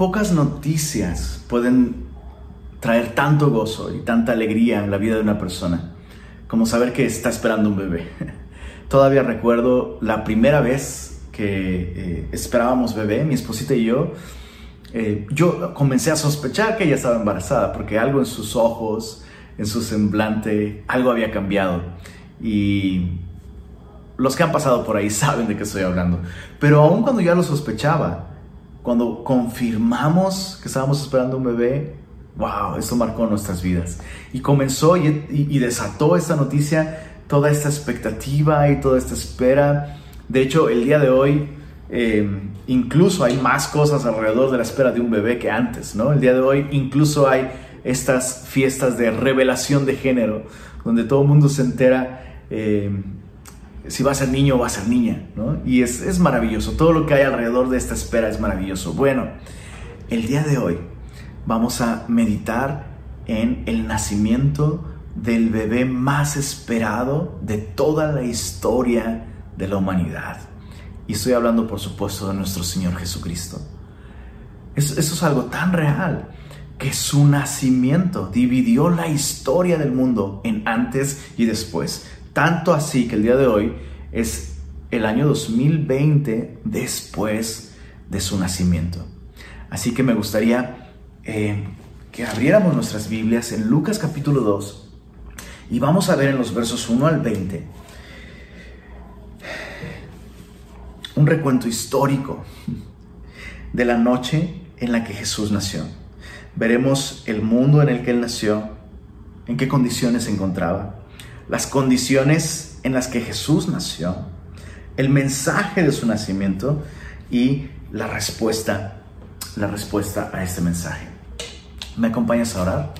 Pocas noticias pueden traer tanto gozo y tanta alegría en la vida de una persona como saber que está esperando un bebé. Todavía recuerdo la primera vez que eh, esperábamos bebé, mi esposita y yo. Eh, yo comencé a sospechar que ella estaba embarazada porque algo en sus ojos, en su semblante, algo había cambiado. Y los que han pasado por ahí saben de qué estoy hablando. Pero aún cuando ya lo sospechaba, cuando confirmamos que estábamos esperando un bebé, wow, eso marcó nuestras vidas. Y comenzó y, desató esta noticia toda esta expectativa y toda esta espera. De hecho, el día de hoy eh, incluso hay más cosas alrededor de la espera de un bebé que antes, ¿no? El día de hoy incluso hay estas fiestas de revelación de género, donde todo el mundo se entera eh, si va a ser niño o va a ser niña, ¿no? Y es, es maravilloso, todo lo que hay alrededor de esta espera es maravilloso. Bueno, el día de hoy vamos a meditar en el nacimiento del bebé más esperado de toda la historia de la humanidad. Y estoy hablando, por supuesto, de nuestro Señor Jesucristo. Eso, es algo tan real que su nacimiento dividió la historia del mundo en antes y después. Tanto así que el día de hoy es el año 2020 después de su nacimiento. Así que me gustaría eh, que abriéramos nuestras Biblias en Lucas capítulo 2 y vamos a ver en los versos 1 al 20 un recuento histórico de la noche en la que Jesús nació. Veremos el mundo en el que Él nació, en qué condiciones se encontraba, las condiciones en las que Jesús nació, el mensaje de su nacimiento y la respuesta, la respuesta a este mensaje. ¿Me acompañas a orar?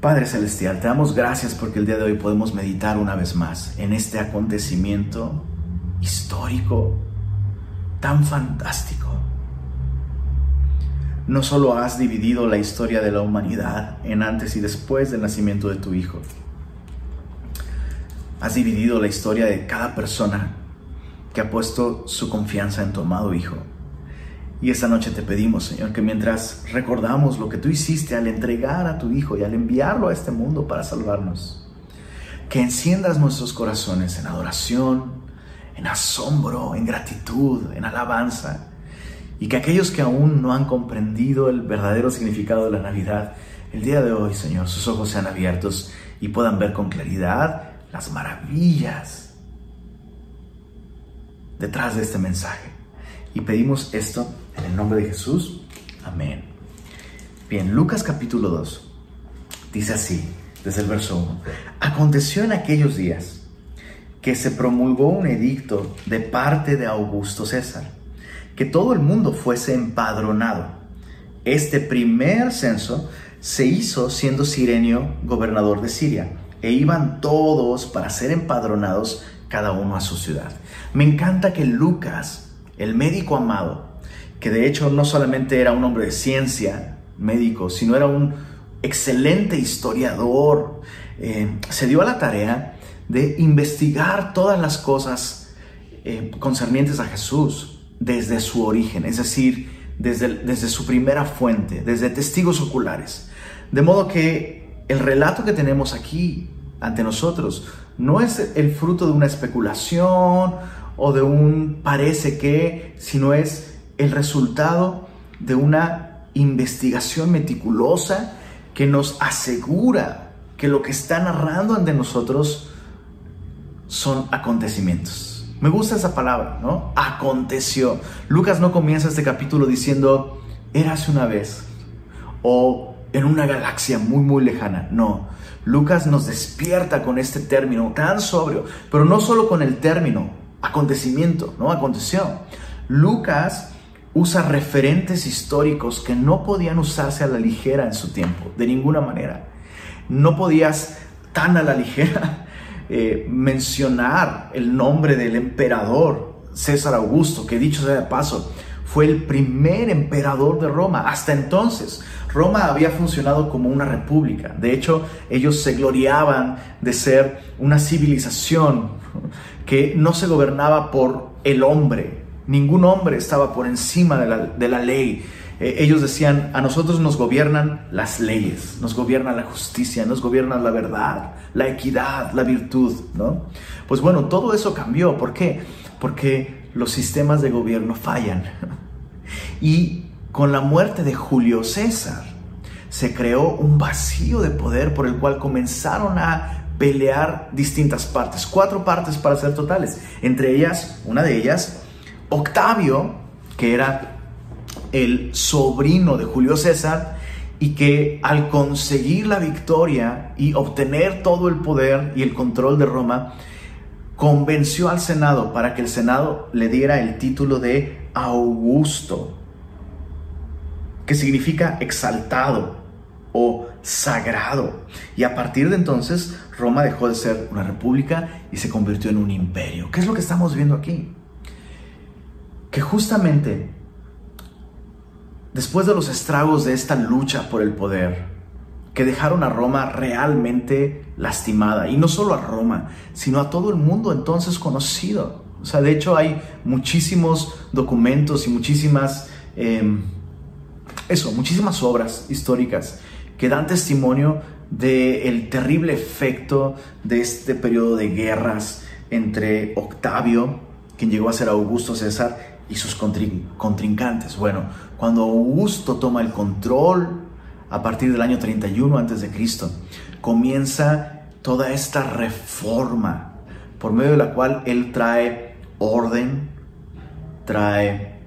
Padre Celestial, te damos gracias porque el día de hoy podemos meditar una vez más en este acontecimiento histórico tan fantástico. No solo has dividido la historia de la humanidad en antes y después del nacimiento de tu Hijo, has dividido la historia de cada persona que ha puesto su confianza en tu amado Hijo. Y esta noche te pedimos, Señor, que mientras recordamos lo que tú hiciste al entregar a tu Hijo y al enviarlo a este mundo para salvarnos, que enciendas nuestros corazones en adoración, en asombro, en gratitud, en alabanza, y que aquellos que aún no han comprendido el verdadero significado de la Navidad, el día de hoy, Señor, sus ojos sean abiertos y puedan ver con claridad las maravillas detrás de este mensaje. Y pedimos esto en el nombre de Jesús. Amén. Bien, Lucas capítulo 2 dice así, desde el verso 1. Aconteció en aquellos días que se promulgó un edicto de parte de Augusto César, que todo el mundo fuese empadronado. Este primer censo se hizo siendo Sirenio gobernador de Siria, e iban todos para ser empadronados cada uno a su ciudad. Me encanta que Lucas el médico amado, que de hecho no solamente era un hombre de ciencia, médico, sino era un excelente historiador, eh, se dio a la tarea de investigar todas las cosas eh, concernientes a Jesús desde su origen, es decir, desde, desde su primera fuente, desde testigos oculares. De modo que el relato que tenemos aquí ante nosotros no es el fruto de una especulación o de un parece que, sino es el resultado de una investigación meticulosa que nos asegura que lo que está narrando ante nosotros son acontecimientos. Me gusta esa palabra, ¿no? Aconteció. Lucas no comienza este capítulo diciendo, érase una vez, o en una galaxia muy, muy lejana. No, Lucas nos despierta con este término tan sobrio, pero no solo con el término, acontecimiento, ¿no? Aconteció. Lucas usa referentes históricos que no podían usarse a la ligera en su tiempo, de ninguna manera. No podías tan a la ligera eh, mencionar el nombre del emperador César Augusto, que dicho sea de paso, fue el primer emperador de Roma. Hasta entonces, Roma había funcionado como una república. De hecho, ellos se gloriaban de ser una civilización que no se gobernaba por el hombre. Ningún hombre estaba por encima de la, ley. Eh, ellos decían, a nosotros nos gobiernan las leyes, nos gobierna la justicia, nos gobierna la verdad, la equidad, la virtud, ¿no? Pues bueno, todo eso cambió. ¿Por qué? Porque los sistemas de gobierno fallan. Y con la muerte de Julio César se creó un vacío de poder por el cual comenzaron a pelear distintas partes, cuatro partes para ser totales. Entre ellas, una de ellas, Octavio, que era el sobrino de Julio César, y que al conseguir la victoria y obtener todo el poder y el control de Roma, convenció al Senado para que el Senado le diera el título de Augusto, que significa exaltado o sagrado. Y a partir de entonces, Roma dejó de ser una república y se convirtió en un imperio. ¿Qué es lo que estamos viendo aquí? Que justamente después de los estragos de esta lucha por el poder, que dejaron a Roma realmente lastimada, y no solo a Roma, sino a todo el mundo entonces conocido. O sea, de hecho hay muchísimos documentos y muchísimas, em, eso, muchísimas obras históricas que dan testimonio del terrible efecto de este periodo de guerras entre Octavio, quien llegó a ser Augusto César, y sus contrincantes. Bueno, cuando Augusto toma el control a partir del año 31 a.C., comienza toda esta reforma por medio de la cual él trae orden, trae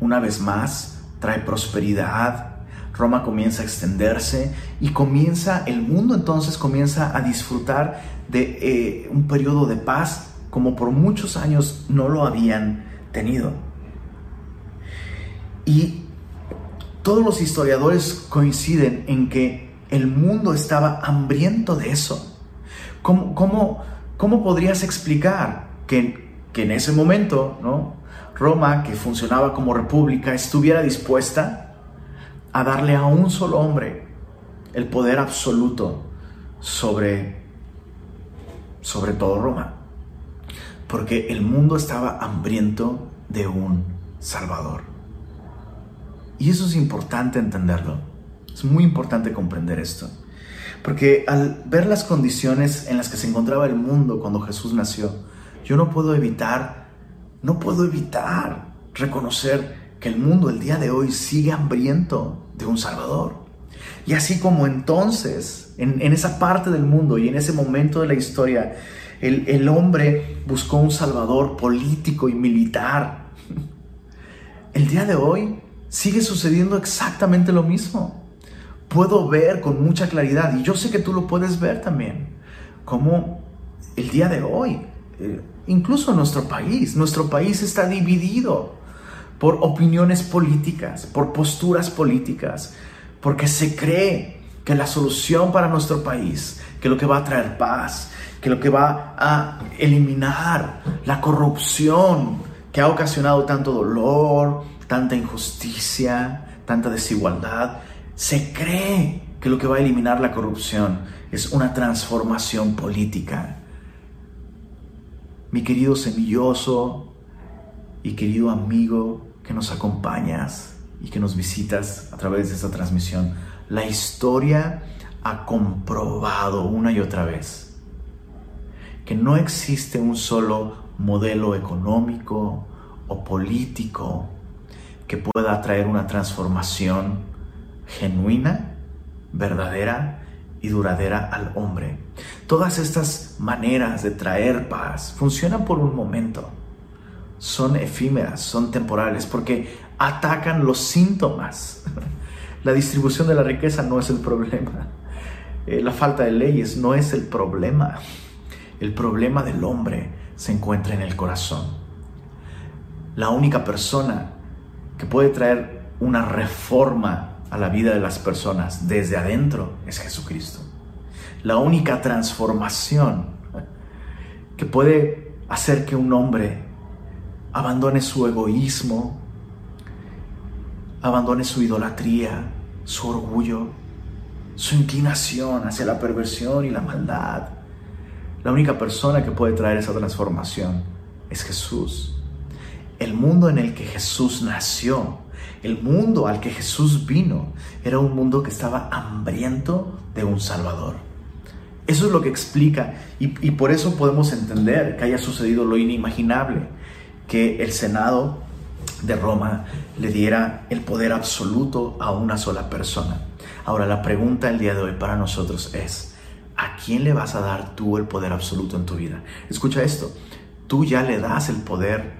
una vez más, trae prosperidad, Roma comienza a extenderse y comienza, el mundo entonces comienza a disfrutar de eh, un periodo de paz como por muchos años no lo habían tenido. Y todos los historiadores coinciden en que el mundo estaba hambriento de eso. ¿Cómo, cómo, podrías explicar que, que en ese momento ¿no? Roma, que funcionaba como república, estuviera dispuesta a darle a un solo hombre el poder absoluto sobre, sobre todo Roma. Porque el mundo estaba hambriento de un Salvador. Y eso es importante entenderlo. Es muy importante comprender esto. Porque al ver las condiciones en las que se encontraba el mundo cuando Jesús nació, yo no puedo evitar, no puedo evitar reconocer que el mundo el día de hoy sigue hambriento de un Salvador. Y así como entonces, en, esa parte del mundo y en ese momento de la historia, el, el hombre buscó un Salvador político y militar, el día de hoy sigue sucediendo exactamente lo mismo. Puedo ver con mucha claridad, y yo sé que tú lo puedes ver también, como el día de hoy, eh, incluso nuestro país, nuestro país está dividido por opiniones políticas, por posturas políticas, porque se cree que la solución para nuestro país, que lo que va a traer paz, que lo que va a eliminar la corrupción que ha ocasionado tanto dolor, tanta injusticia, tanta desigualdad, se cree que lo que va a eliminar la corrupción es una transformación política. Mi querido semilloso y querido amigo, que nos acompañas y que nos visitas a través de esta transmisión. La historia ha comprobado una y otra vez que no existe un solo modelo económico o político que pueda traer una transformación genuina, verdadera y duradera al hombre. Todas estas maneras de traer paz funcionan por un momento son efímeras, son temporales, porque atacan los síntomas. La distribución de la riqueza no es el problema. Eh, la falta de leyes no es el problema. El problema del hombre se encuentra en el corazón. La única persona que puede traer una reforma a la vida de las personas desde adentro es Jesucristo. La única transformación que puede hacer que un hombre abandone su egoísmo, abandone su idolatría, su orgullo, su inclinación hacia la perversión y la maldad. La única persona que puede traer esa transformación es Jesús. El mundo en el que Jesús nació El mundo al que Jesús vino era un mundo que estaba hambriento de un Salvador. Eso es lo que explica y, por eso podemos entender que haya sucedido lo inimaginable, que el Senado de Roma le diera el poder absoluto a una sola persona. Ahora la pregunta el día de hoy para nosotros es, ¿a quién le vas a dar tú el poder absoluto en tu vida? Escucha esto, tú ya le das el poder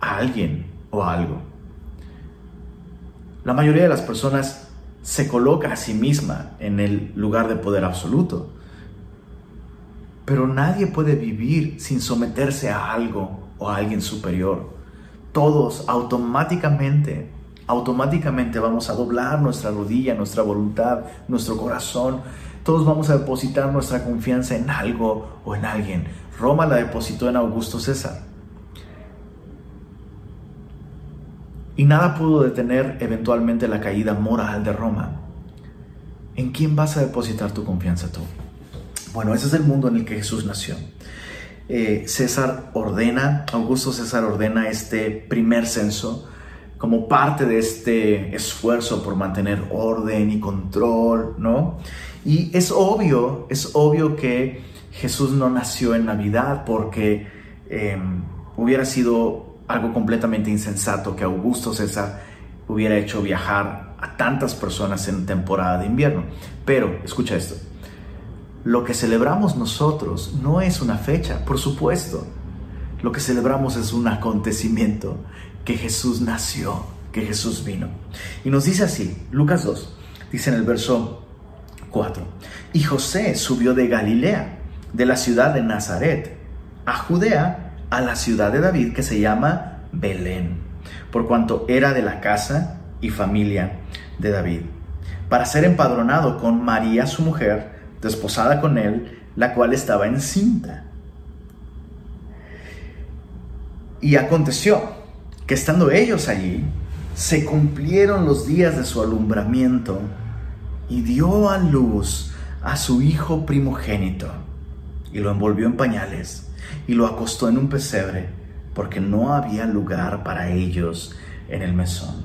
a alguien o a algo. La mayoría de las personas se coloca a sí misma en el lugar de poder absoluto. Pero nadie puede vivir sin someterse a algo o a alguien superior. Todos automáticamente, automáticamente vamos a doblar nuestra rodilla, nuestra voluntad, nuestro corazón. Todos vamos a depositar nuestra confianza en algo o en alguien. Roma la depositó en Augusto César. Y nada pudo detener eventualmente la caída moral de Roma. ¿En quién vas a depositar tu confianza tú? Bueno, ese es el mundo en el que Jesús nació. Eh, César ordena, Augusto César ordena este primer censo como parte de este esfuerzo por mantener orden y control, ¿no? Y es obvio, es obvio que Jesús no nació en Navidad porque em, hubiera sido algo completamente insensato que Augusto César hubiera hecho viajar a tantas personas en temporada de invierno. Pero, escucha esto, lo que celebramos nosotros no es una fecha, por supuesto. Lo que celebramos es un acontecimiento, que Jesús nació, que Jesús vino. Y nos dice así, Lucas 2, dice en el verso 4, y José subió de Galilea, de la ciudad de Nazaret, a Judea, a la ciudad de David que se llama Belén, por cuanto era de la casa y familia de David, para ser empadronado con María su mujer, desposada con él, la cual estaba encinta. Y aconteció que estando ellos allí, se cumplieron los días de su alumbramiento y dio a luz a su hijo primogénito y lo envolvió en pañales y lo acostó en un pesebre porque no había lugar para ellos en el mesón.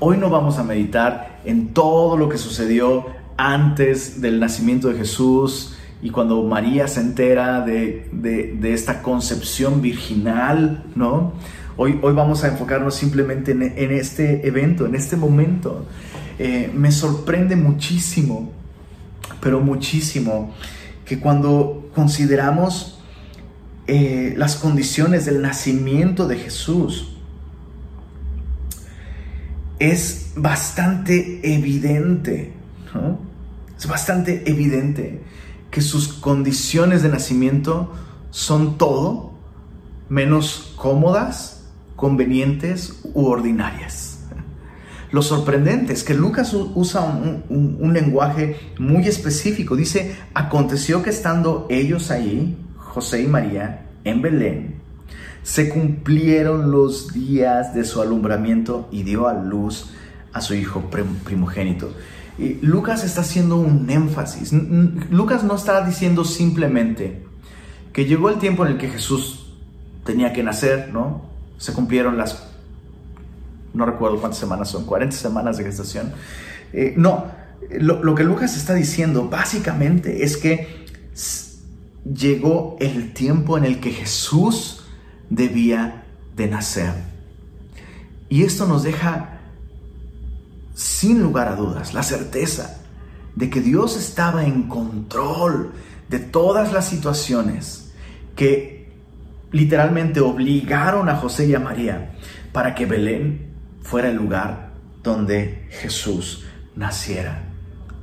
Hoy no vamos a meditar en todo lo que sucedió antes del nacimiento de Jesús y cuando María se entera de, esta concepción virginal, ¿no? Hoy, hoy vamos a enfocarnos simplemente en, este evento, en este momento. Eh, me sorprende muchísimo, pero muchísimo, que cuando consideramos eh, las condiciones del nacimiento de Jesús, es bastante evidente, Es bastante evidente que sus condiciones de nacimiento son todo menos cómodas, convenientes u ordinarias. Lo sorprendente es que Lucas usa un, lenguaje muy específico. Dice, aconteció que estando ellos ahí, José y María en Belén, se cumplieron los días de su alumbramiento y dio a luz a su hijo primogénito. Lucas está haciendo un énfasis. Lucas no está diciendo simplemente que llegó el tiempo en el que Jesús tenía que nacer, ¿no? Se cumplieron las, no recuerdo cuántas semanas son, 40 semanas de gestación. Eh, no, lo, lo que Lucas está diciendo básicamente es que llegó el tiempo en el que Jesús debía de nacer. Y esto nos deja sin lugar a dudas la certeza de que Dios estaba en control de todas las situaciones que literalmente obligaron a José y a María para que Belén fuera el lugar donde Jesús naciera.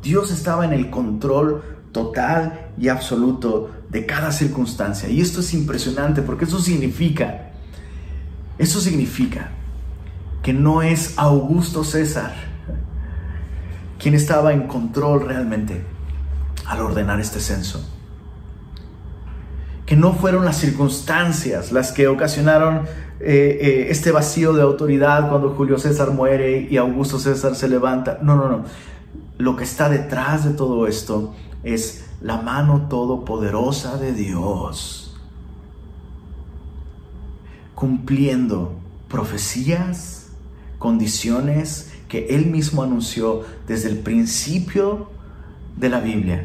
Dios estaba en el control total y absoluto de cada circunstancia. Y esto es impresionante porque eso significa, eso significa que no es Augusto César quien estaba en control realmente al ordenar este censo. Que no fueron las circunstancias las que ocasionaron eh, eh, este vacío de autoridad cuando Julio César muere y Augusto César se levanta. No, no, no. Lo que está detrás de todo esto es la mano todopoderosa de Dios, cumpliendo profecías, condiciones que Él mismo anunció desde el principio de la Biblia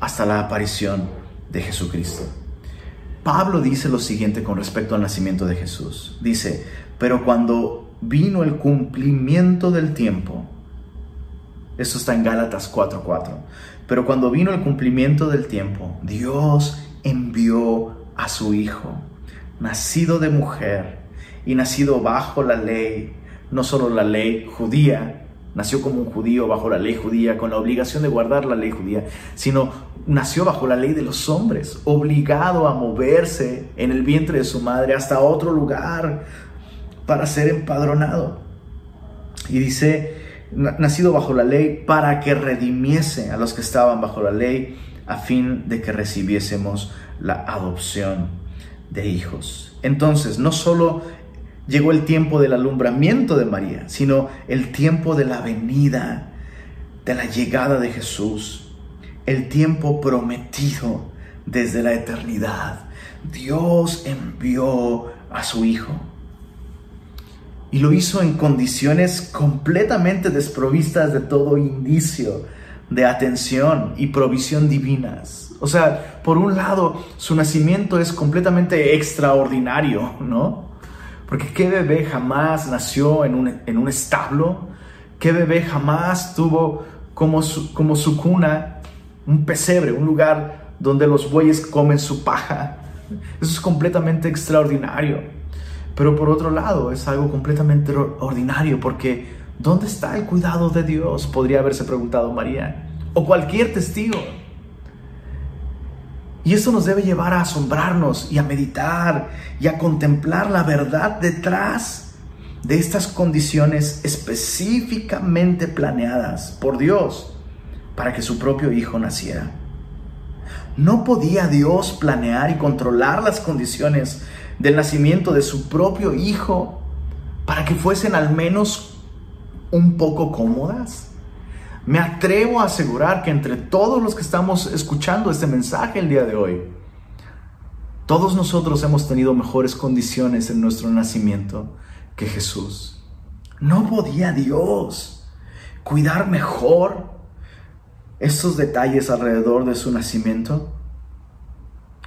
hasta la aparición de Jesucristo. Pablo dice lo siguiente con respecto al nacimiento de Jesús. Dice, pero cuando vino el cumplimiento del tiempo, esto está en Gálatas 4:4, pero cuando vino el cumplimiento del tiempo, Dios envió a su Hijo, nacido de mujer y nacido bajo la ley, no solo la ley judía, nació como un judío bajo la ley judía, con la obligación de guardar la ley judía, sino nació bajo la ley de los hombres, obligado a moverse en el vientre de su madre hasta otro lugar para ser empadronado. Y dice, nacido bajo la ley para que redimiese a los que estaban bajo la ley, a fin de que recibiésemos la adopción de hijos. Entonces, no solo llegó el tiempo del alumbramiento de María, sino el tiempo de la venida, de la llegada de Jesús, el tiempo prometido desde la eternidad. Dios envió a su Hijo. Y lo hizo en condiciones completamente desprovistas de todo indicio de atención y provisión divinas. O sea, por un lado, su nacimiento es completamente extraordinario, ¿no? Porque ¿qué bebé jamás nació en un, en un establo? ¿Qué bebé jamás tuvo como su, como su cuna un pesebre, un lugar donde los bueyes comen su paja? Eso es completamente extraordinario. Pero por otro lado, es algo completamente ordinario porque ¿dónde está el cuidado de Dios? Podría haberse preguntado María. O cualquier testigo. Y eso nos debe llevar a asombrarnos y a meditar y a contemplar la verdad detrás de estas condiciones específicamente planeadas por Dios para que su propio Hijo naciera. ¿No podía Dios planear y controlar las condiciones del nacimiento de su propio Hijo para que fuesen al menos un poco cómodas? Me atrevo a asegurar que entre todos los que estamos escuchando este mensaje el día de hoy, todos nosotros hemos tenido mejores condiciones en nuestro nacimiento que Jesús. ¿No podía Dios cuidar mejor estos detalles alrededor de su nacimiento?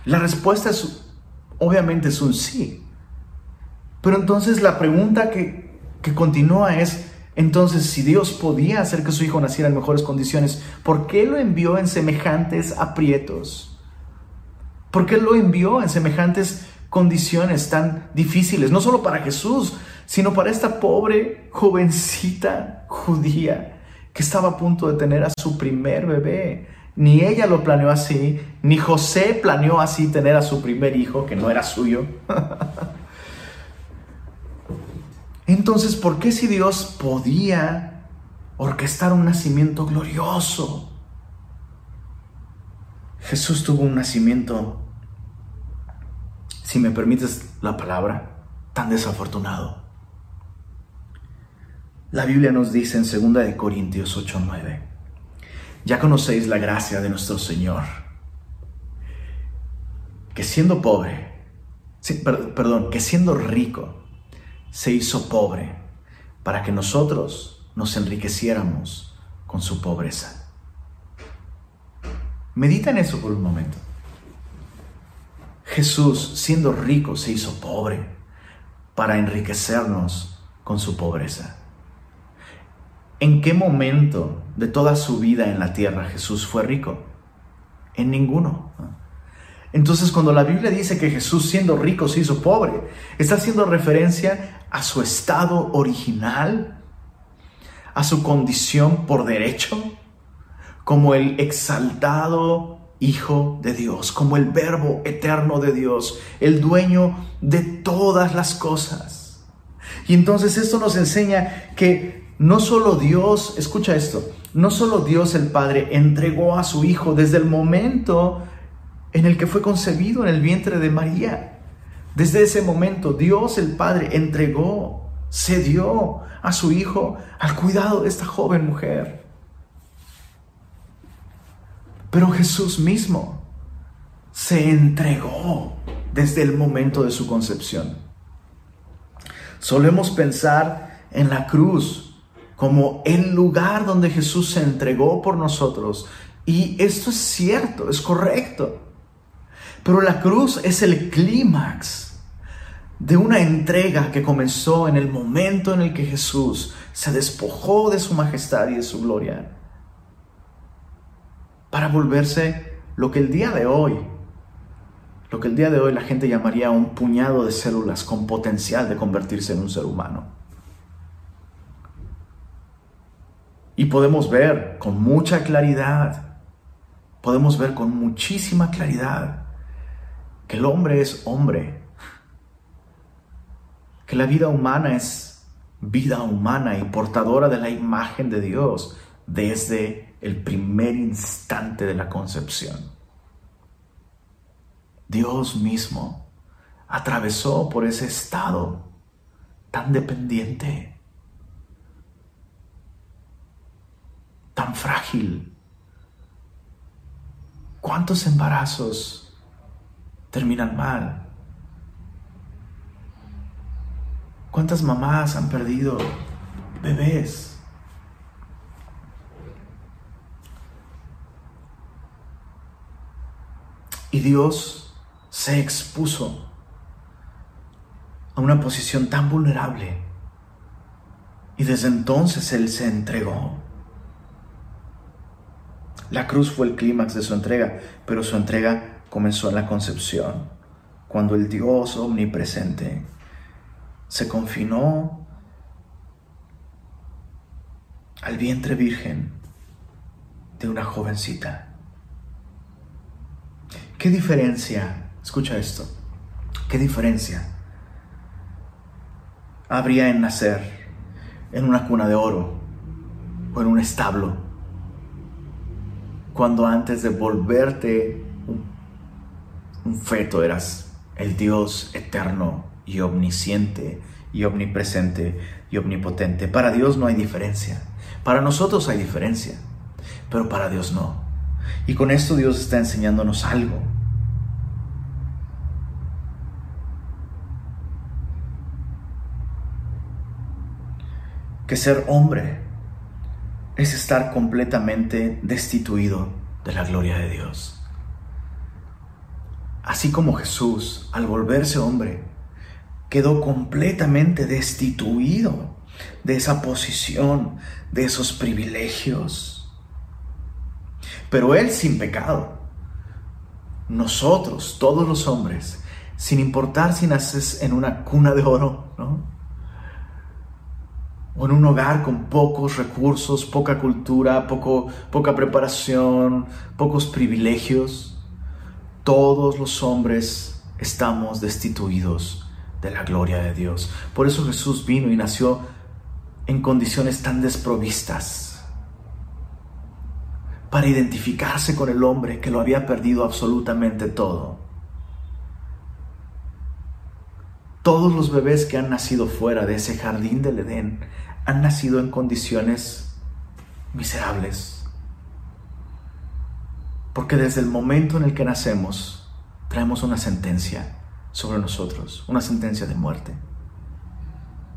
La respuesta es, obviamente, es un sí. Pero entonces la pregunta que, que continúa es, entonces, si Dios podía hacer que su hijo naciera en mejores condiciones, ¿por qué lo envió en semejantes aprietos? ¿Por qué lo envió en semejantes condiciones tan difíciles? No solo para Jesús, sino para esta pobre jovencita judía que estaba a punto de tener a su primer bebé. Ni ella lo planeó así, ni José planeó así tener a su primer hijo, que no era suyo. Entonces, ¿por qué si Dios podía orquestar un nacimiento glorioso? Jesús tuvo un nacimiento, si me permites la palabra, tan desafortunado. La Biblia nos dice en 2 Corintios 8:9, ya conocéis la gracia de nuestro Señor, que siendo pobre, perdón, que siendo rico, se hizo pobre para que nosotros nos enriqueciéramos con su pobreza. Medita en eso por un momento. Jesús, siendo rico, se hizo pobre para enriquecernos con su pobreza. ¿En qué momento de toda su vida en la tierra Jesús fue rico? En ninguno. Entonces cuando la Biblia dice que Jesús siendo rico se hizo pobre, está haciendo referencia a su estado original, a su condición por derecho, como el exaltado Hijo de Dios, como el Verbo eterno de Dios, el dueño de todas las cosas. Y entonces esto nos enseña que no solo Dios, escucha esto, no solo Dios el Padre entregó a su Hijo desde el momento en el que fue concebido en el vientre de María, desde ese momento Dios el Padre entregó, cedió a su Hijo al cuidado de esta joven mujer. Pero Jesús mismo se entregó desde el momento de su concepción. Solemos pensar en la cruz como el lugar donde Jesús se entregó por nosotros. Y esto es cierto, es correcto. Pero la cruz es el clímax de una entrega que comenzó en el momento en el que Jesús se despojó de su majestad y de su gloria para volverse lo que el día de hoy, lo que el día de hoy la gente llamaría un puñado de células con potencial de convertirse en un ser humano. Y podemos ver con mucha claridad, podemos ver con muchísima claridad que el hombre es hombre, que la vida humana es vida humana y portadora de la imagen de Dios desde el primer instante de la concepción. Dios mismo atravesó por ese estado tan dependiente, tan frágil. ¿Cuántos embarazos terminan mal? ¿Cuántas mamás han perdido bebés? Y Dios se expuso a una posición tan vulnerable. Y desde entonces Él se entregó. La cruz fue el clímax de su entrega, pero su entrega comenzó en la concepción, cuando el Dios omnipresente se confinó al vientre virgen de una jovencita. ¿Qué diferencia? Escucha esto. ¿Qué diferencia habría en nacer en una cuna de oro o en un establo cuando antes de volverte un, feto eras el Dios eterno y omnisciente y omnipresente y omnipotente? Para Dios no hay diferencia. Para nosotros hay diferencia, pero para Dios no. Y con esto Dios está enseñándonos algo. Que ser hombre es estar completamente destituido de la gloria de Dios. Así como Jesús, al volverse hombre, quedó completamente destituido de esa posición, de esos privilegios pero Él sin pecado. Nosotros, todos los hombres, sin importar si naces en una cuna de oro, ¿no? O en un hogar con pocos recursos, poca cultura, poco, poca preparación, pocos privilegios, todos los hombres estamos destituidos de la gloria de Dios. Por eso Jesús vino y nació en condiciones tan desprovistas para identificarse con el hombre que lo había perdido absolutamente todo. Todos los bebés que han nacido fuera de ese jardín del Edén han nacido en condiciones miserables. Porque desde el momento en el que nacemos, traemos una sentencia sobre nosotros, una sentencia de muerte,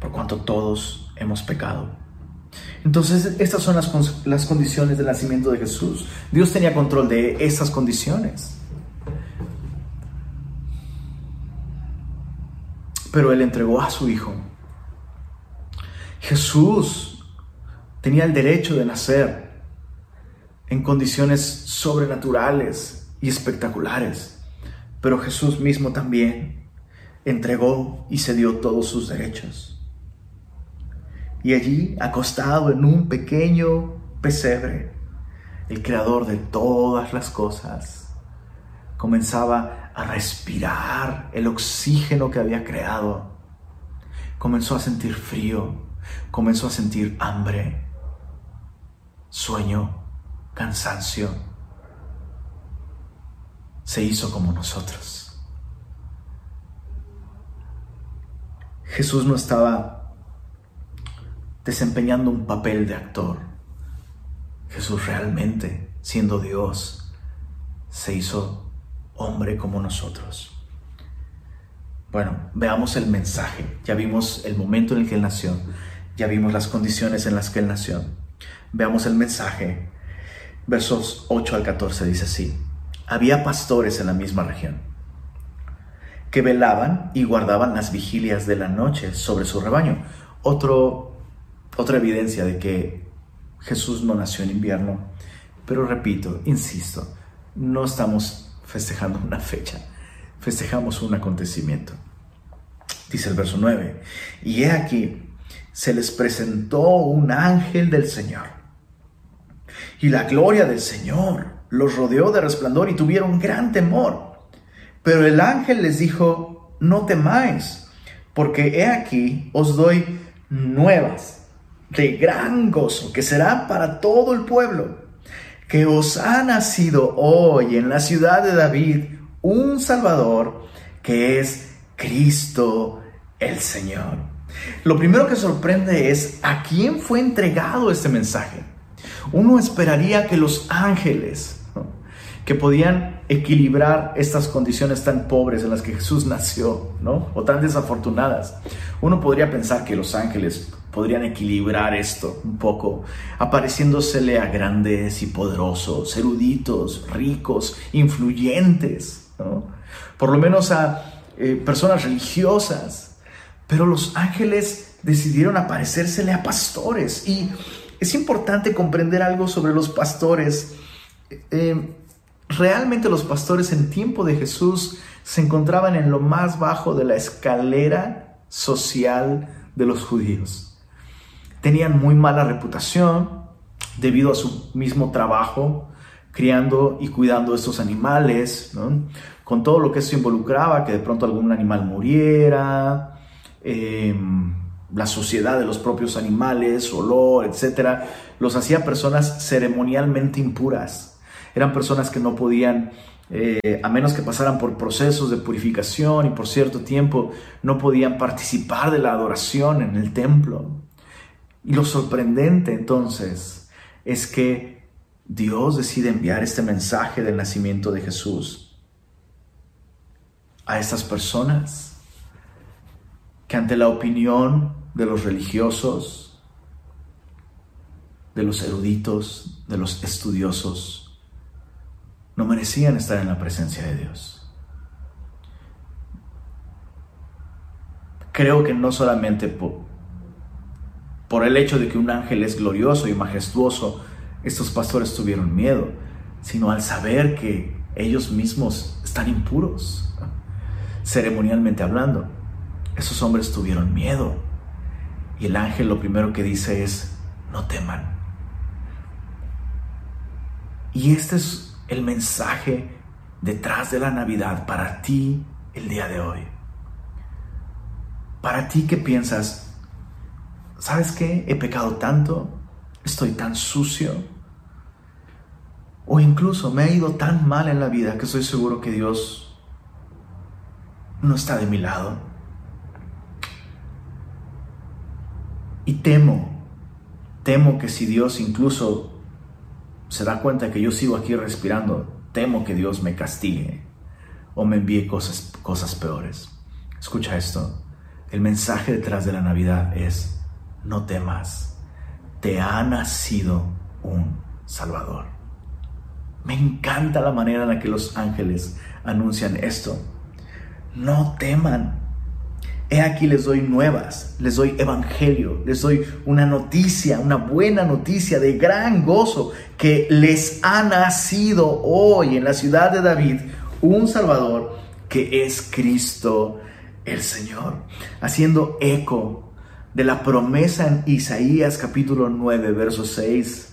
por cuanto todos hemos pecado. Entonces, estas son las, condiciones del nacimiento de Jesús. Dios tenía control de esas condiciones. Pero Él entregó a su Hijo. Jesús tenía el derecho de nacer en condiciones sobrenaturales y espectaculares. Pero Jesús mismo también entregó y cedió todos sus derechos. Y allí, acostado en un pequeño pesebre, el creador de todas las cosas comenzaba a respirar el oxígeno que había creado. Comenzó a sentir frío, comenzó a sentir hambre, sueño, cansancio. Se hizo como nosotros. Jesús no estaba desempeñando un papel de actor. Jesús realmente, siendo Dios, se hizo hombre como nosotros. Bueno, veamos el mensaje. Ya vimos el momento en el que Él nació. Ya vimos las condiciones en las que él nació. Veamos el mensaje. Versos 8 al 14 dice así. Había pastores en la misma región que velaban y guardaban las vigilias de la noche sobre su rebaño. Otro, otra evidencia de que Jesús no nació en invierno. Pero repito, insisto, no estamos festejando una fecha, festejamos un acontecimiento. Dice el verso 9, y he aquí, se les presentó un ángel del Señor, y la gloria del Señor los rodeó de resplandor y tuvieron gran temor. Pero el ángel les dijo, no temáis, porque he aquí os doy nuevas de gran gozo, que será para todo el pueblo, que os ha nacido hoy en la ciudad de David un Salvador, que es Cristo el Señor. Lo primero que sorprende es a quién fue entregado este mensaje. Uno esperaría que los ángeles, que podían equilibrar estas condiciones tan pobres en las que Jesús nació, ¿no? O tan desafortunadas. Uno podría pensar que los ángeles podrían equilibrar esto un poco, apareciéndosele a grandes y poderosos, eruditos, ricos, influyentes, ¿no? Por lo menos a eh, personas religiosas. Pero los ángeles decidieron aparecérsele a pastores y es importante comprender algo sobre los pastores. Eh, Realmente los pastores en tiempo de Jesús se encontraban en lo más bajo de la escalera social de los judíos. Tenían muy mala reputación debido a su mismo trabajo, criando y cuidando estos animales, con todo lo que eso involucraba, que de pronto algún animal muriera, em, la suciedad de los propios animales, olor, etc., los hacía personas ceremonialmente impuras eran personas que no podían, eh, a menos que pasaran por procesos de purificación y por cierto tiempo, no podían participar de la adoración en el templo. Y lo sorprendente entonces es que Dios decide enviar este mensaje del nacimiento de Jesús a estas personas que ante la opinión de los religiosos, de los eruditos, de los estudiosos, no merecían estar en la presencia de Dios. Creo que no solamente por, por el hecho de que un ángel es glorioso y majestuoso, estos pastores tuvieron miedo, sino al saber que ellos mismos están impuros, ceremonialmente hablando. Esos hombres tuvieron miedo. Y el ángel lo primero que dice es, no teman. Y este es el mensaje detrás de la Navidad para ti el día de hoy. Para ti que piensas, ¿sabes qué? He pecado tanto, estoy tan sucio, o incluso me ha ido tan mal en la vida que estoy seguro que Dios no está de mi lado. Y temo, temo que si Dios incluso se da cuenta que yo sigo aquí respirando, temo que Dios me castigue o me envíe cosas, cosas peores. Escucha esto. El mensaje detrás de la Navidad es, no temas, te ha nacido un Salvador. Me encanta la manera en la que los ángeles anuncian esto. No teman, He aquí les doy nuevas, les doy evangelio, les doy una noticia, una buena noticia de gran gozo, que les ha nacido hoy en la ciudad de David un Salvador que es Cristo el Señor, haciendo eco de la promesa en Isaías capítulo 9, verso 6.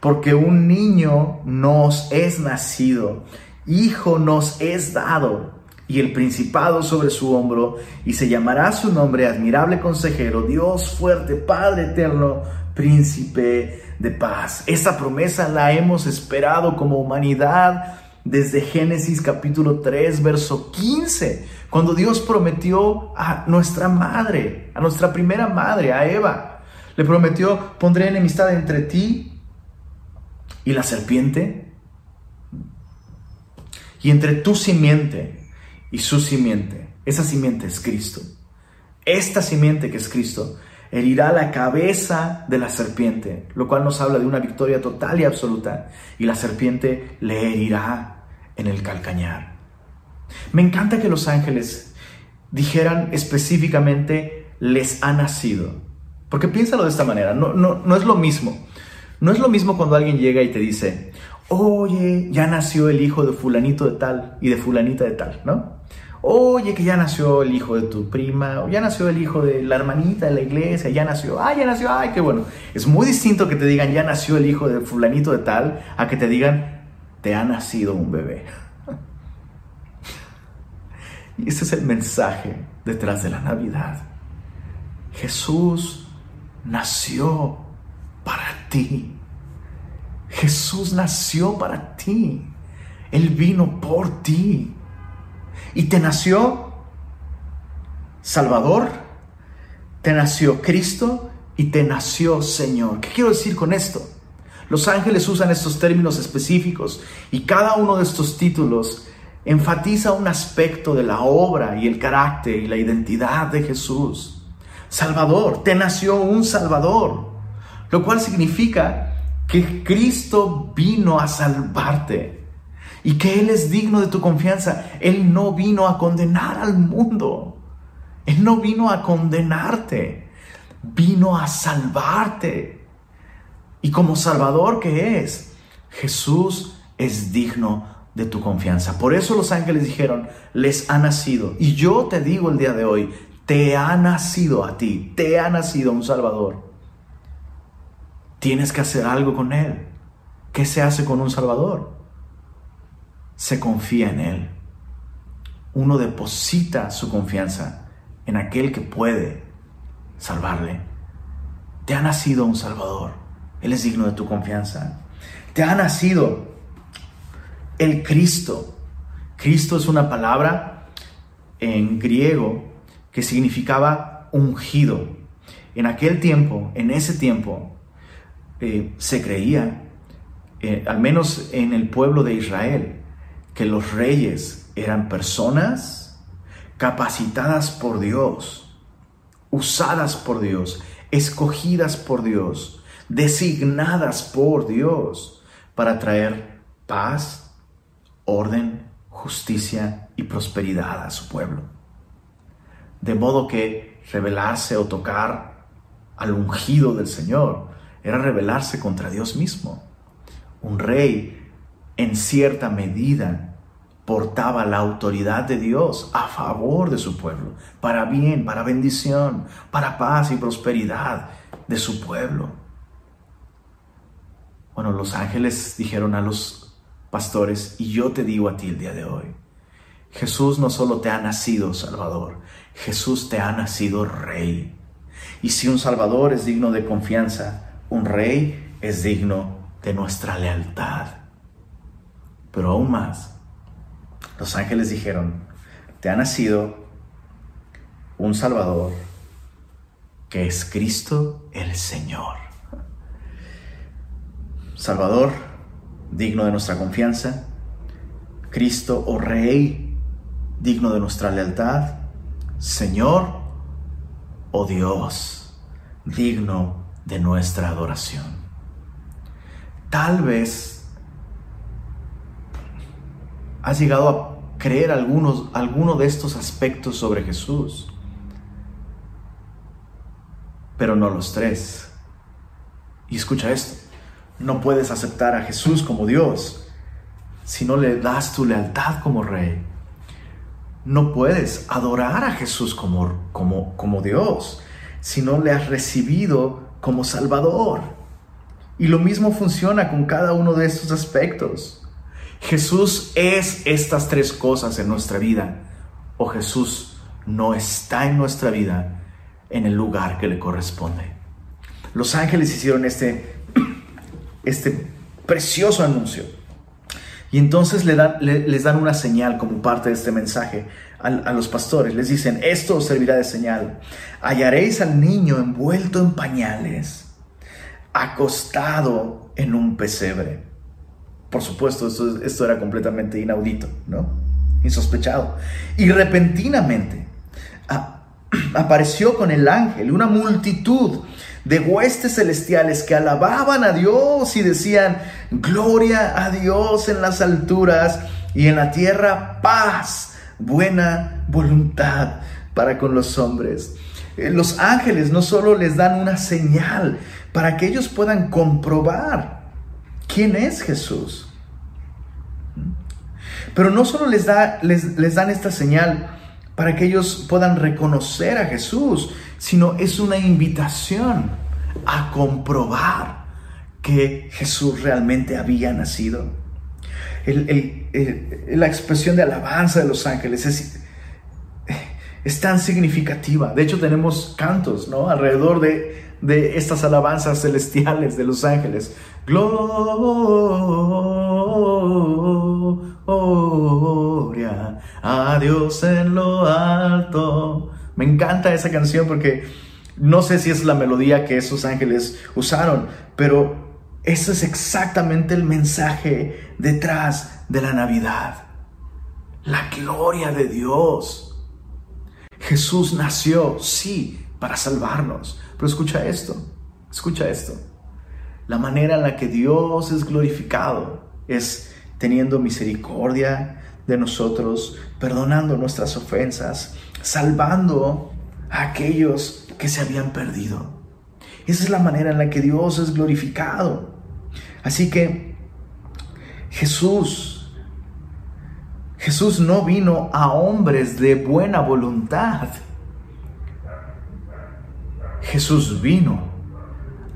Porque un niño nos es nacido, hijo nos es dado y el principado sobre su hombro, y se llamará su nombre admirable consejero, Dios fuerte, Padre eterno, príncipe de paz. Esta promesa la hemos esperado como humanidad desde Génesis capítulo 3, verso 15, cuando Dios prometió a nuestra madre, a nuestra primera madre, a Eva. Le prometió, pondré enemistad entre ti y la serpiente, y entre tu simiente y su simiente. Esa simiente es Cristo. Esta simiente que es Cristo herirá la cabeza de la serpiente, lo cual nos habla de una victoria total y absoluta, y la serpiente le herirá en el calcañar. Me encanta que los ángeles dijeran específicamente, les ha nacido. Porque piénsalo de esta manera, no, no, no es lo mismo. No es lo mismo cuando alguien llega y te dice, oye, ya nació el hijo de fulanito de tal y de fulanita de tal, ¿no? Oye, que ya nació el hijo de tu prima, o ya nació el hijo de la hermanita de la iglesia, ya nació, ay, ya nació, ay, qué bueno. Es muy distinto que te digan, ya nació el hijo de fulanito de tal, a que te digan, te ha nacido un bebé. Y ese es el mensaje detrás de la Navidad. Jesús nació para ti. Jesús nació para ti. Él vino por ti. Y te nació Salvador, te nació Cristo y te nació Señor. ¿Qué quiero decir con esto? Los ángeles usan estos términos específicos y cada uno de estos títulos enfatiza un aspecto de la obra y el carácter y la identidad de Jesús. Salvador, te nació un Salvador, lo cual significa que Cristo vino a salvarte y que Él es digno de tu confianza. Él no vino a condenar al mundo, Él no vino a condenarte, vino a salvarte. Y como Salvador que es, Jesús es digno de tu confianza. Por eso los ángeles dijeron, les ha nacido. Y yo te digo el día de hoy, te ha nacido a ti, te ha nacido un Salvador. Tienes que hacer algo con Él. ¿Qué se hace con un Salvador? Se confía en Él. Uno deposita su confianza en aquel que puede salvarle. Te ha nacido un Salvador. Él es digno de tu confianza. Te ha nacido el Cristo. Cristo es una palabra en griego que significaba ungido. En aquel tiempo, en ese tiempo, eh, se creía, eh, al menos en el pueblo de Israel, que los reyes eran personas capacitadas por Dios, usadas por Dios, escogidas por Dios, designadas por Dios para traer paz, orden, justicia y prosperidad a su pueblo. De modo que rebelarse o tocar al ungido del Señor era rebelarse contra Dios mismo. Un rey, en cierta medida, portaba la autoridad de Dios a favor de su pueblo, para bien, para bendición, para paz y prosperidad de su pueblo. Bueno, los ángeles dijeron a los pastores, y yo te digo a ti el día de hoy, Jesús no solo te ha nacido Salvador, Jesús te ha nacido Rey. Y si un Salvador es digno de confianza, un Rey es digno de nuestra lealtad. Pero aún más, los ángeles dijeron, te ha nacido un Salvador que es Cristo el Señor. Salvador digno de nuestra confianza, Cristo o oh Rey, digno de nuestra lealtad, Señor o oh Dios, digno de nuestra adoración. Tal vez has llegado a creer algunos, alguno de estos aspectos sobre Jesús, pero no los tres. Y escucha esto. No puedes aceptar a Jesús como Dios si no le das tu lealtad como rey. No puedes adorar a Jesús como, como, como Dios si no le has recibido como Salvador. Y lo mismo funciona con cada uno de estos aspectos. Jesús es estas tres cosas en nuestra vida o Jesús no está en nuestra vida en el lugar que le corresponde. Los ángeles hicieron este este precioso anuncio. Y entonces le dan, les dan una señal como parte de este mensaje a, a, los pastores. Les dicen, esto os servirá de señal. Hallaréis al niño envuelto en pañales, acostado en un pesebre. Por supuesto, esto, esto era completamente inaudito, ¿no? Insospechado. Y repentinamente apareció con el ángel una multitud de huestes celestiales que alababan a Dios y decían, gloria a Dios en las alturas y en la tierra paz, buena voluntad para con los hombres. Eh, los ángeles no solo les dan una señal para que ellos puedan comprobar quién es Jesús, pero no solo les, da, les, les dan esta señal para que ellos puedan reconocer a Jesús, sino es una invitación a comprobar que Jesús realmente había nacido. la expresión de alabanza de los ángeles es, es, tan significativa. De hecho, tenemos cantos ¿no? alrededor de, de estas alabanzas celestiales de los ángeles. Gloria a Dios en lo alto. Me encanta esa canción porque no sé si es la melodía que esos ángeles usaron, pero ese es exactamente el mensaje detrás de la Navidad. La gloria de Dios. Jesús nació, sí, para salvarnos. Pero escucha esto, escucha esto. La manera en la que Dios es glorificado es teniendo misericordia de nosotros, perdonando nuestras ofensas, salvando a aquellos que se habían perdido. Esa es la manera en la que Dios es glorificado. Así que Jesús, Jesús no vino a hombres de buena voluntad. Jesús vino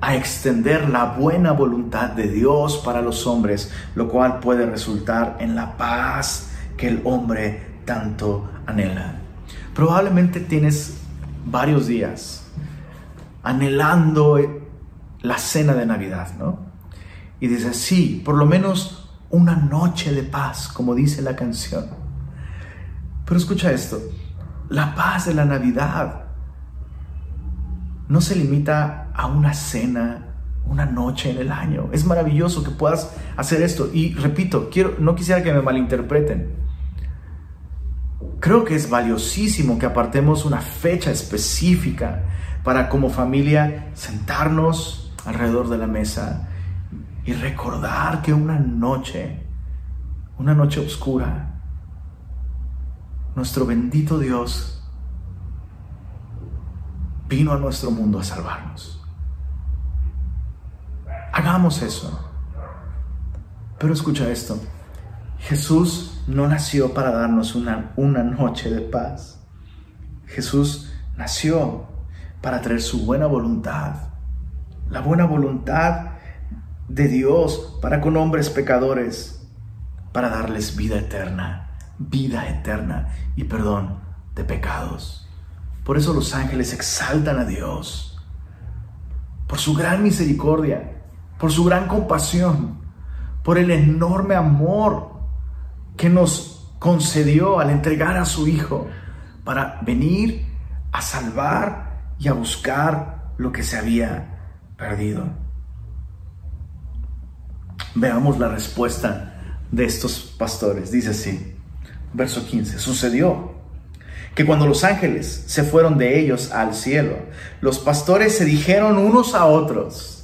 a extender la buena voluntad de Dios para los hombres, lo cual puede resultar en la paz que el hombre tanto anhela. Probablemente tienes varios días anhelando la cena de Navidad, ¿no? Y dices, sí, por lo menos una noche de paz, como dice la canción. Pero escucha esto, la paz de la Navidad no se limita a una cena, una noche en el año. Es maravilloso que puedas hacer esto. Y repito, quiero, no quisiera que me malinterpreten. Creo que es valiosísimo que apartemos una fecha específica para como familia sentarnos alrededor de la mesa y recordar que una noche, una noche oscura, nuestro bendito Dios vino a nuestro mundo a salvarnos. Hagamos eso. Pero escucha esto. Jesús no nació para darnos una, una noche de paz. Jesús nació para traer su buena voluntad. La buena voluntad de Dios para con hombres pecadores, para darles vida eterna, vida eterna y perdón de pecados. Por eso los ángeles exaltan a Dios, por su gran misericordia, por su gran compasión, por el enorme amor que nos concedió al entregar a su Hijo para venir a salvar y a buscar lo que se había perdido. Veamos la respuesta de estos pastores. Dice así, verso 15, sucedió que cuando los ángeles se fueron de ellos al cielo, los pastores se dijeron unos a otros,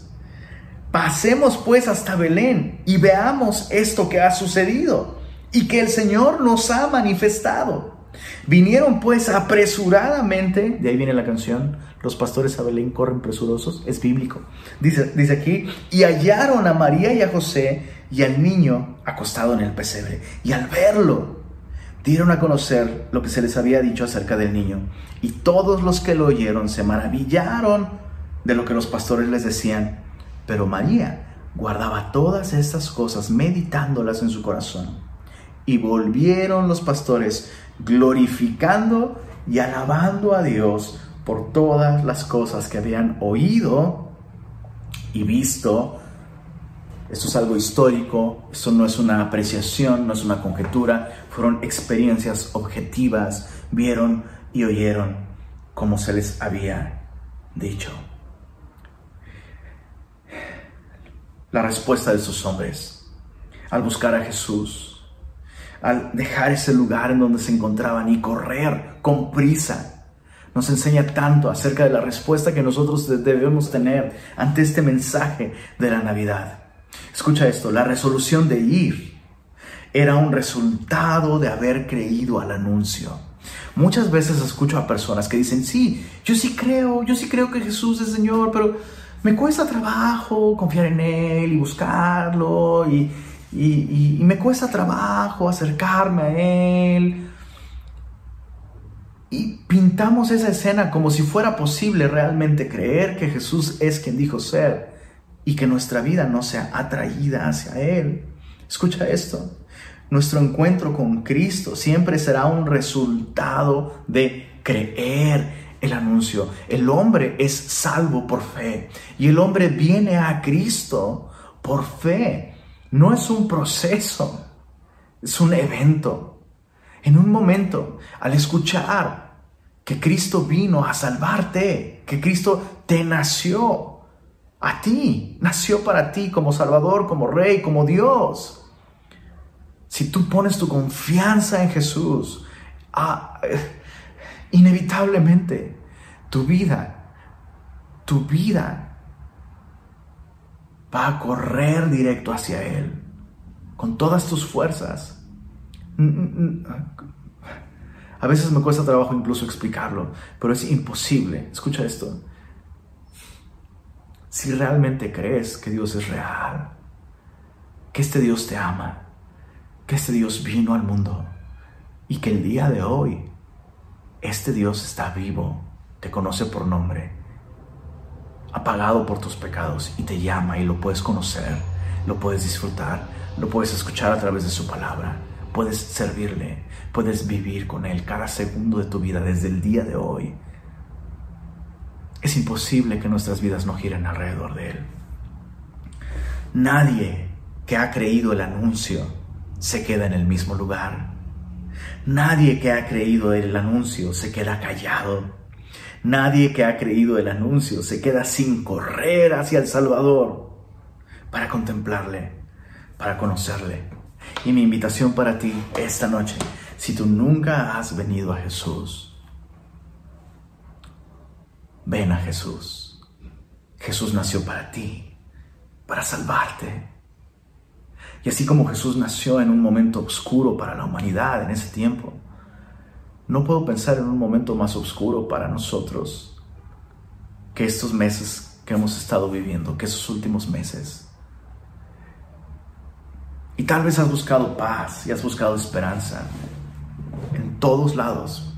pasemos pues hasta Belén y veamos esto que ha sucedido y que el Señor nos ha manifestado. Vinieron pues apresuradamente, de ahí viene la canción, los pastores a Belén corren presurosos, es bíblico. Dice, dice aquí, y hallaron a María y a José y al niño acostado en el pesebre. Y al verlo, dieron a conocer lo que se les había dicho acerca del niño. Y todos los que lo oyeron se maravillaron de lo que los pastores les decían. Pero María guardaba todas estas cosas, meditándolas en su corazón. Y volvieron los pastores glorificando y alabando a Dios por todas las cosas que habían oído y visto esto es algo histórico, esto no es una apreciación, no es una conjetura, fueron experiencias objetivas, vieron y oyeron como se les había dicho. La respuesta de esos hombres al buscar a Jesús, al dejar ese lugar en donde se encontraban y correr con prisa nos enseña tanto acerca de la respuesta que nosotros debemos tener ante este mensaje de la Navidad. Escucha esto, la resolución de ir era un resultado de haber creído al anuncio. Muchas veces escucho a personas que dicen, sí, yo sí creo, yo sí creo que Jesús es Señor, pero me cuesta trabajo confiar en Él y buscarlo y, y, me cuesta trabajo acercarme a Él. Y pintamos esa escena como si fuera posible realmente creer que Jesús es quien dijo ser y que nuestra vida no sea atraída hacia Él. Escucha esto. Nuestro encuentro con Cristo siempre será un resultado de creer el anuncio. El hombre es salvo por fe y el hombre viene a Cristo por fe. No es un proceso, es un evento. En un momento, al escuchar que Cristo vino a salvarte, que Cristo te nació a ti, nació para ti como Salvador, como Rey, como Dios. Si tú pones tu confianza en Jesús, ah, inevitablemente tu vida, tu vida va a correr directo hacia Él, con todas tus fuerzas. A veces me cuesta trabajo incluso explicarlo, pero es imposible. Escucha esto. Si realmente crees que Dios es real, que este Dios te ama, que este Dios vino al mundo y que el día de hoy este Dios está vivo, te conoce por nombre, ha pagado por tus pecados y te llama y lo puedes conocer, lo puedes disfrutar, lo puedes escuchar a través de su palabra, puedes servirle, puedes vivir con Él cada segundo de tu vida desde el día de hoy. Es imposible que nuestras vidas no giren alrededor de Él. Nadie que ha creído el anuncio se queda en el mismo lugar. Nadie que ha creído el anuncio se queda callado. Nadie que ha creído el anuncio se queda sin correr hacia el Salvador para contemplarle, para conocerle. Y mi invitación para ti esta noche, si tú nunca has venido a Jesús, ven a Jesús. Jesús nació para ti, para salvarte y así como Jesús nació en un momento oscuro para la humanidad en ese tiempo, no puedo pensar en un momento más oscuro para nosotros que estos meses que hemos estado viviendo, que esos últimos meses. Y tal vez has buscado paz y has buscado esperanza en todos lados,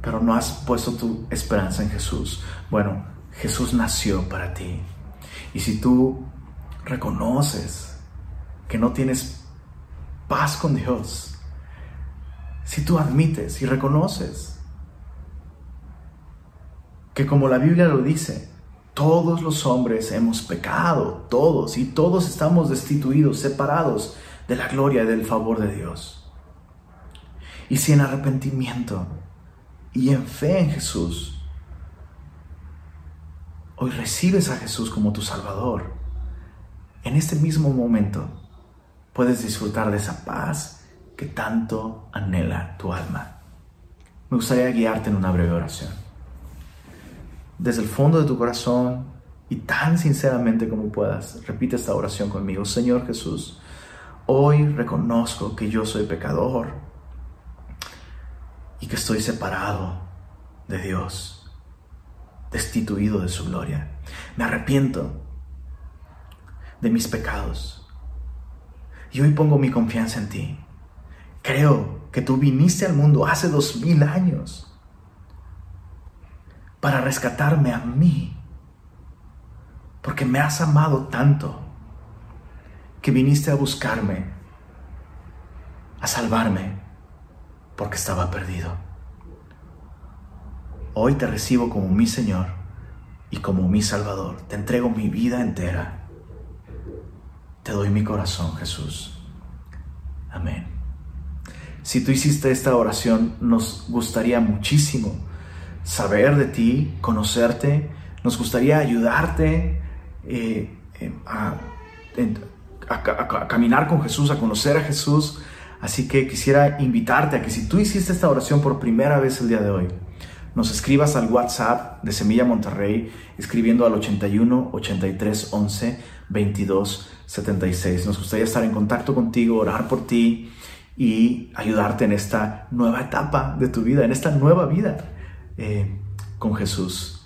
pero no has puesto tu esperanza en Jesús. Bueno, Jesús nació para ti. Y si tú reconoces que no tienes paz con Dios, si tú admites y reconoces que como la Biblia lo dice, todos los hombres hemos pecado, todos, y todos estamos destituidos, separados de la gloria y del favor de Dios. Y si en arrepentimiento y en fe en Jesús, hoy recibes a Jesús como tu Salvador, en este mismo momento, puedes disfrutar de esa paz que tanto anhela tu alma. Me gustaría guiarte en una breve oración. Desde el fondo de tu corazón y tan sinceramente como puedas, repite esta oración conmigo. Señor Jesús, hoy reconozco que yo soy pecador y que estoy separado de Dios, destituido de su gloria. Me arrepiento de mis pecados y hoy pongo mi confianza en ti. Creo que tú viniste al mundo hace dos mil años para rescatarme a mí, porque me has amado tanto que viniste a buscarme, a salvarme, porque estaba perdido. Hoy te recibo como mi Señor y como mi Salvador. Te entrego mi vida entera te doy mi corazón, Jesús. Amén. Si tú hiciste esta oración, nos gustaría muchísimo saber de ti, conocerte, nos gustaría ayudarte eh, eh, a, caminar con Jesús, a conocer a Jesús. Así que quisiera invitarte a que si tú hiciste esta oración por primera vez el día de hoy, nos escribas al WhatsApp de Semilla Monterrey, escribiendo al 81 83 11 22 76. Nos gustaría estar en contacto contigo, orar por ti y ayudarte en esta nueva etapa de tu vida, en esta nueva vida eh, con Jesús.